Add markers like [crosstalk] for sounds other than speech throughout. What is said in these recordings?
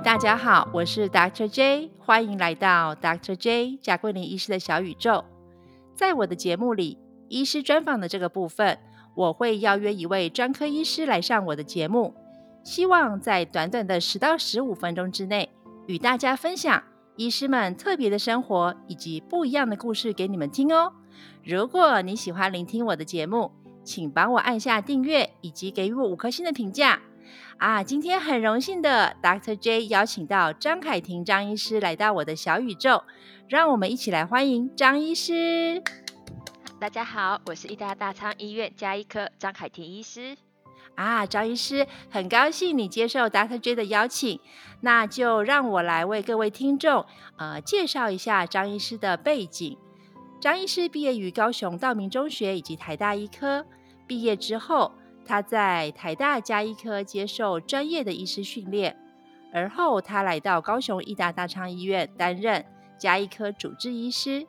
大家好，我是 Dr. J，欢迎来到 Dr. J 贾桂林医师的小宇宙。在我的节目里，医师专访的这个部分，我会邀约一位专科医师来上我的节目，希望在短短的十到十五分钟之内，与大家分享医师们特别的生活以及不一样的故事给你们听哦。如果你喜欢聆听我的节目，请帮我按下订阅以及给予我五颗星的评价。啊，今天很荣幸的 Dr. J 邀请到张凯婷张医师来到我的小宇宙，让我们一起来欢迎张医师。大家好，我是医大大仓医院加医科张凯婷医师。啊，张医师，很高兴你接受 Dr. J 的邀请，那就让我来为各位听众呃介绍一下张医师的背景。张医师毕业于高雄道明中学以及台大医科，毕业之后。他在台大加医科接受专业的医师训练，而后他来到高雄医大大昌医院担任加医科主治医师。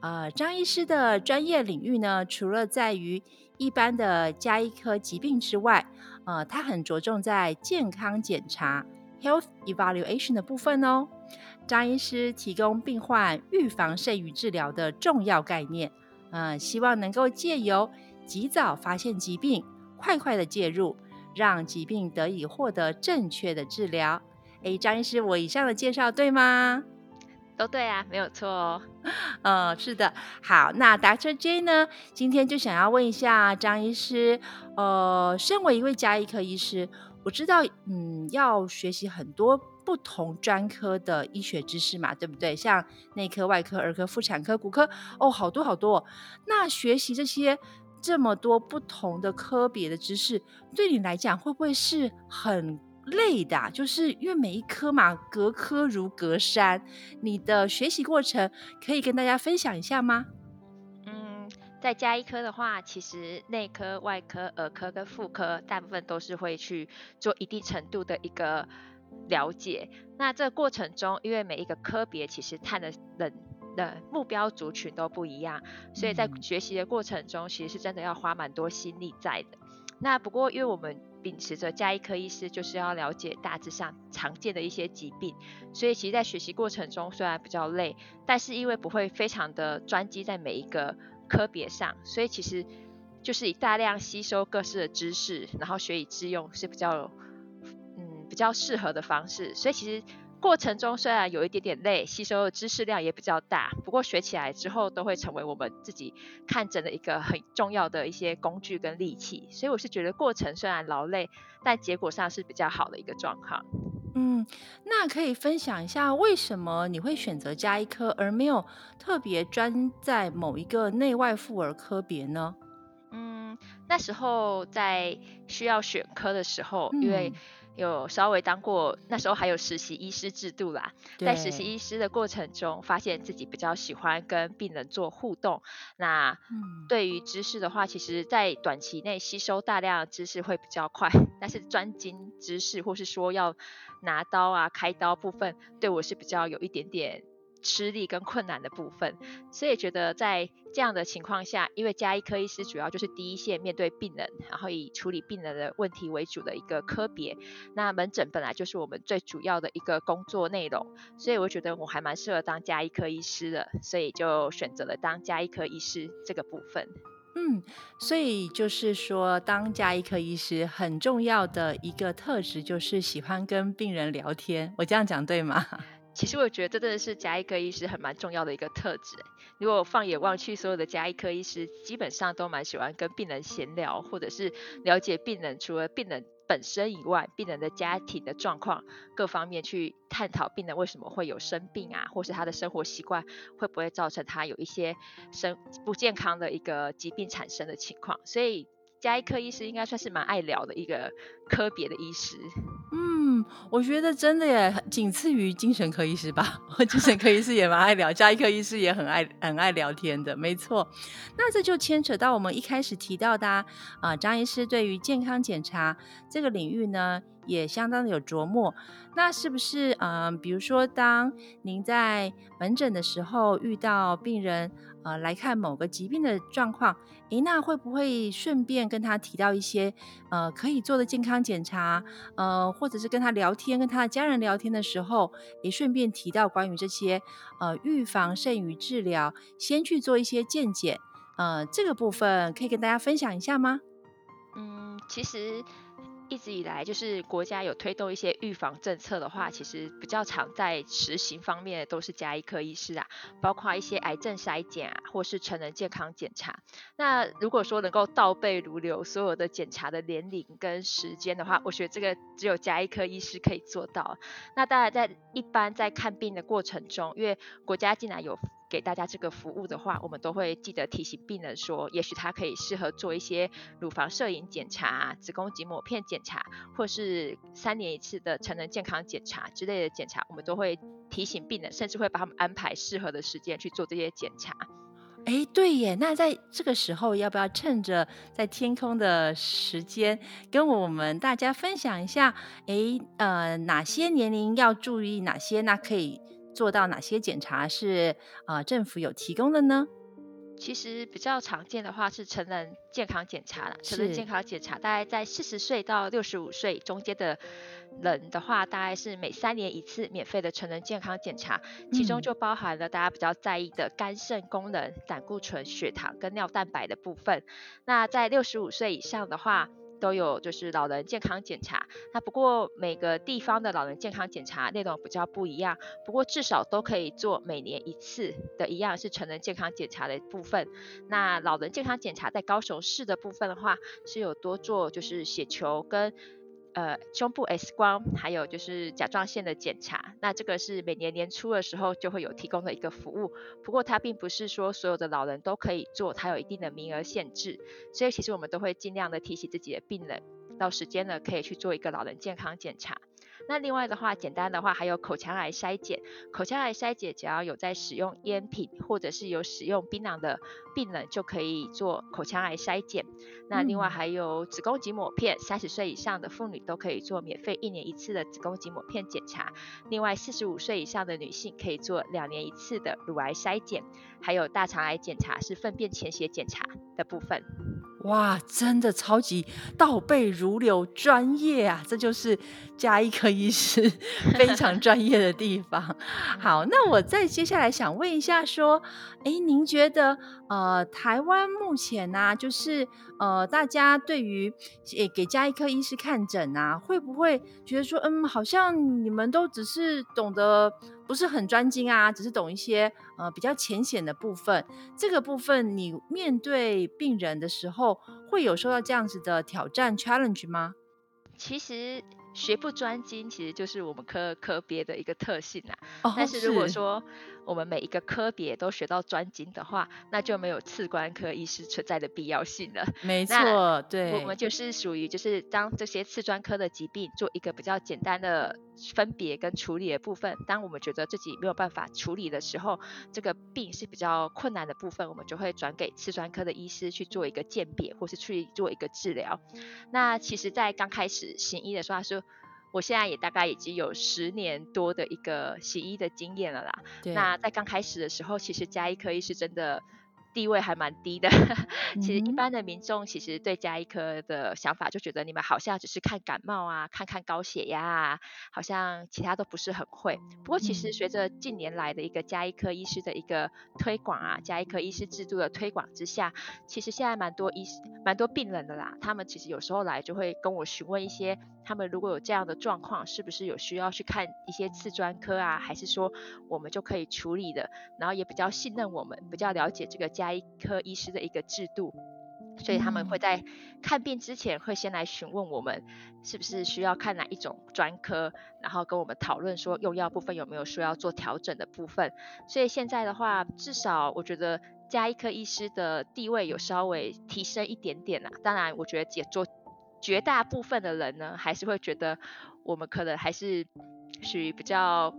呃，张医师的专业领域呢，除了在于一般的加医科疾病之外，呃，他很着重在健康检查 （health evaluation） 的部分哦。张医师提供病患预防胜于治疗的重要概念，呃，希望能够借由及早发现疾病。快快的介入，让疾病得以获得正确的治疗。哎，张医师，我以上的介绍对吗？都对啊，没有错哦。[laughs] 呃，是的。好，那 Dr. J 呢？今天就想要问一下张医师，呃，身为一位加医科医师，我知道，嗯，要学习很多不同专科的医学知识嘛，对不对？像内科、外科、儿科、妇产科、骨科，哦，好多好多。那学习这些。这么多不同的科别的知识，对你来讲会不会是很累的？就是因为每一科嘛，隔科如隔山，你的学习过程可以跟大家分享一下吗？嗯，再加一科的话，其实内科、外科、儿科跟妇科，大部分都是会去做一定程度的一个了解。那这个过程中，因为每一个科别其实探的人。的目标族群都不一样，所以在学习的过程中，其实是真的要花蛮多心力在的。那不过，因为我们秉持着加医科医师就是要了解大致上常见的一些疾病，所以其实，在学习过程中虽然比较累，但是因为不会非常的专机在每一个科别上，所以其实就是以大量吸收各式的知识，然后学以致用是比较嗯比较适合的方式。所以其实。过程中虽然有一点点累，吸收的知识量也比较大，不过学起来之后都会成为我们自己看诊的一个很重要的一些工具跟利器。所以我是觉得过程虽然劳累，但结果上是比较好的一个状况。嗯，那可以分享一下为什么你会选择加一科，而没有特别专在某一个内外妇儿科别呢？嗯，那时候在需要选科的时候，因为。有稍微当过，那时候还有实习医师制度啦，在实习医师的过程中，发现自己比较喜欢跟病人做互动。那对于知识的话，其实在短期内吸收大量知识会比较快，[laughs] 但是专精知识或是说要拿刀啊开刀部分，对我是比较有一点点。吃力跟困难的部分，所以觉得在这样的情况下，因为加医科医师主要就是第一线面对病人，然后以处理病人的问题为主的一个科别，那门诊本来就是我们最主要的一个工作内容，所以我觉得我还蛮适合当加医科医师的，所以就选择了当加医科医师这个部分。嗯，所以就是说，当加医科医师很重要的一个特质就是喜欢跟病人聊天，我这样讲对吗？其实我觉得这真的是加医科医师很蛮重要的一个特质。如果放眼望去，所有的加医科医师基本上都蛮喜欢跟病人闲聊，或者是了解病人除了病人本身以外，病人的家庭的状况各方面去探讨病人为什么会有生病啊，或是他的生活习惯会不会造成他有一些生不健康的一个疾病产生的情况。所以加医科医师应该算是蛮爱聊的一个科别的医师。嗯我觉得真的也仅次于精神科医师吧，[laughs] 精神科医师也蛮爱聊，加医科医师也很爱很爱聊天的，没错。那这就牵扯到我们一开始提到的啊，张医师对于健康检查这个领域呢，也相当的有琢磨。那是不是嗯，比如说当您在门诊的时候遇到病人呃来看某个疾病的状况，诶，那会不会顺便跟他提到一些呃可以做的健康检查？呃，或者是跟他聊天，跟他的家人聊天的时候，也顺便提到关于这些呃预防胜于治疗，先去做一些健检。呃，这个部分可以跟大家分享一下吗？嗯，其实。一直以来，就是国家有推动一些预防政策的话，其实比较常在实行方面都是加医科医师啊，包括一些癌症筛检啊，或是成人健康检查。那如果说能够倒背如流，所有的检查的年龄跟时间的话，我觉得这个只有加医科医师可以做到。那当然，在一般在看病的过程中，因为国家竟然有。给大家这个服务的话，我们都会记得提醒病人说，也许他可以适合做一些乳房摄影检查、子宫颈抹片检查，或是三年一次的成人健康检查之类的检查，我们都会提醒病人，甚至会帮他们安排适合的时间去做这些检查。哎，对耶，那在这个时候，要不要趁着在天空的时间，跟我们大家分享一下？哎，呃，哪些年龄要注意？哪些那可以？做到哪些检查是呃政府有提供的呢？其实比较常见的话是成人健康检查了。成人健康检查大概在四十岁到六十五岁中间的人的话，大概是每三年一次免费的成人健康检查，其中就包含了大家比较在意的肝肾功能、胆固醇、血糖跟尿蛋白的部分。那在六十五岁以上的话，都有就是老人健康检查，那不过每个地方的老人健康检查内容比较不一样，不过至少都可以做每年一次的一样是成人健康检查的部分。那老人健康检查在高雄市的部分的话，是有多做就是血球跟。呃，胸部 X 光，还有就是甲状腺的检查，那这个是每年年初的时候就会有提供的一个服务。不过它并不是说所有的老人都可以做，它有一定的名额限制，所以其实我们都会尽量的提醒自己的病人，到时间了可以去做一个老人健康检查。那另外的话，简单的话还有口腔癌筛检。口腔癌筛检只要有在使用烟品或者是有使用槟榔的病人，就可以做口腔癌筛检。那另外还有子宫颈抹片，三十岁以上的妇女都可以做免费一年一次的子宫颈抹片检查。另外四十五岁以上的女性可以做两年一次的乳癌筛检。还有大肠癌检查是粪便潜血检查的部分。哇，真的超级倒背如流，专业啊！这就是加一科医师非常专业的地方。好，那我再接下来想问一下，说，哎，您觉得呃，台湾目前呢，就是呃，大家对于诶给加医科医师看诊啊，会不会觉得说，嗯，好像你们都只是懂得。不是很专精啊，只是懂一些呃比较浅显的部分。这个部分你面对病人的时候，会有受到这样子的挑战 challenge 吗？其实。学不专精，其实就是我们科科别的一个特性啊。哦，但是如果说我们每一个科别都学到专精的话，那就没有次官科医师存在的必要性了。没错，对。我们就是属于就是当这些次专科的疾病做一个比较简单的分别跟处理的部分，当我们觉得自己没有办法处理的时候，这个病是比较困难的部分，我们就会转给次专科的医师去做一个鉴别，或是去做一个治疗。那其实，在刚开始行医的时候，他说。我现在也大概已经有十年多的一个洗衣的经验了啦。那在刚开始的时候，其实加医科医师真的。地位还蛮低的，[laughs] 其实一般的民众其实对加医科的想法就觉得你们好像只是看感冒啊，看看高血压啊，好像其他都不是很会。不过其实随着近年来的一个加医科医师的一个推广啊，加医科医师制度的推广之下，其实现在蛮多医蛮多病人的啦，他们其实有时候来就会跟我询问一些，他们如果有这样的状况，是不是有需要去看一些次专科啊，还是说我们就可以处理的，然后也比较信任我们，比较了解这个。加医科医师的一个制度，所以他们会在看病之前会先来询问我们是不是需要看哪一种专科，然后跟我们讨论说用药部分有没有需要做调整的部分。所以现在的话，至少我觉得加医科医师的地位有稍微提升一点点啦。当然，我觉得解做绝大部分的人呢，还是会觉得我们可能还是属于比较。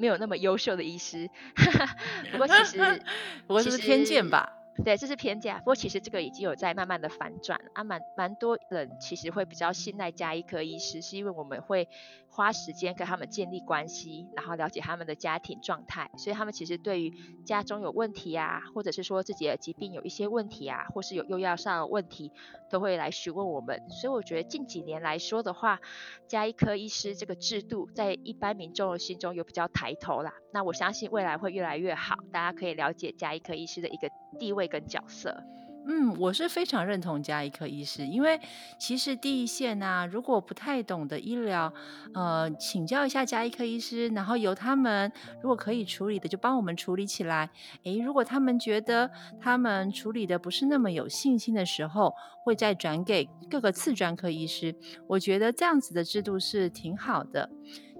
没有那么优秀的医师，[laughs] 不过其实 [laughs] 不过是偏见吧。对，这是偏见。不过其实这个已经有在慢慢的反转啊，蛮蛮多人其实会比较信赖加医科医师，是因为我们会花时间跟他们建立关系，然后了解他们的家庭状态，所以他们其实对于家中有问题啊，或者是说自己的疾病有一些问题啊，或是有用药上的问题，都会来询问我们。所以我觉得近几年来说的话，加医科医师这个制度在一般民众的心中有比较抬头啦。那我相信未来会越来越好，大家可以了解加医科医师的一个地位跟角色。嗯，我是非常认同加医科医师，因为其实第一线啊，如果不太懂的医疗，呃，请教一下加医科医师，然后由他们如果可以处理的，就帮我们处理起来。诶，如果他们觉得他们处理的不是那么有信心的时候，会再转给各个次专科医师。我觉得这样子的制度是挺好的。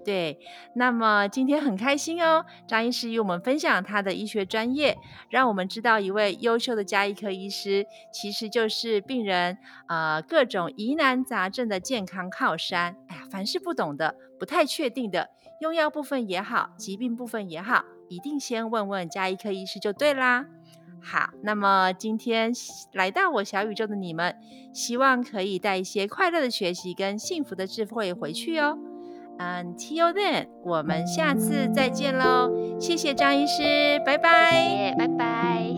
对，那么今天很开心哦，张医师与我们分享他的医学专业，让我们知道一位优秀的加医科医师，其实就是病人呃各种疑难杂症的健康靠山。哎呀，凡是不懂的、不太确定的，用药部分也好，疾病部分也好，一定先问问加医科医师就对啦。好，那么今天来到我小宇宙的你们，希望可以带一些快乐的学习跟幸福的智慧回去哦。Until then，我们下次再见喽！谢谢张医师，拜拜，拜拜。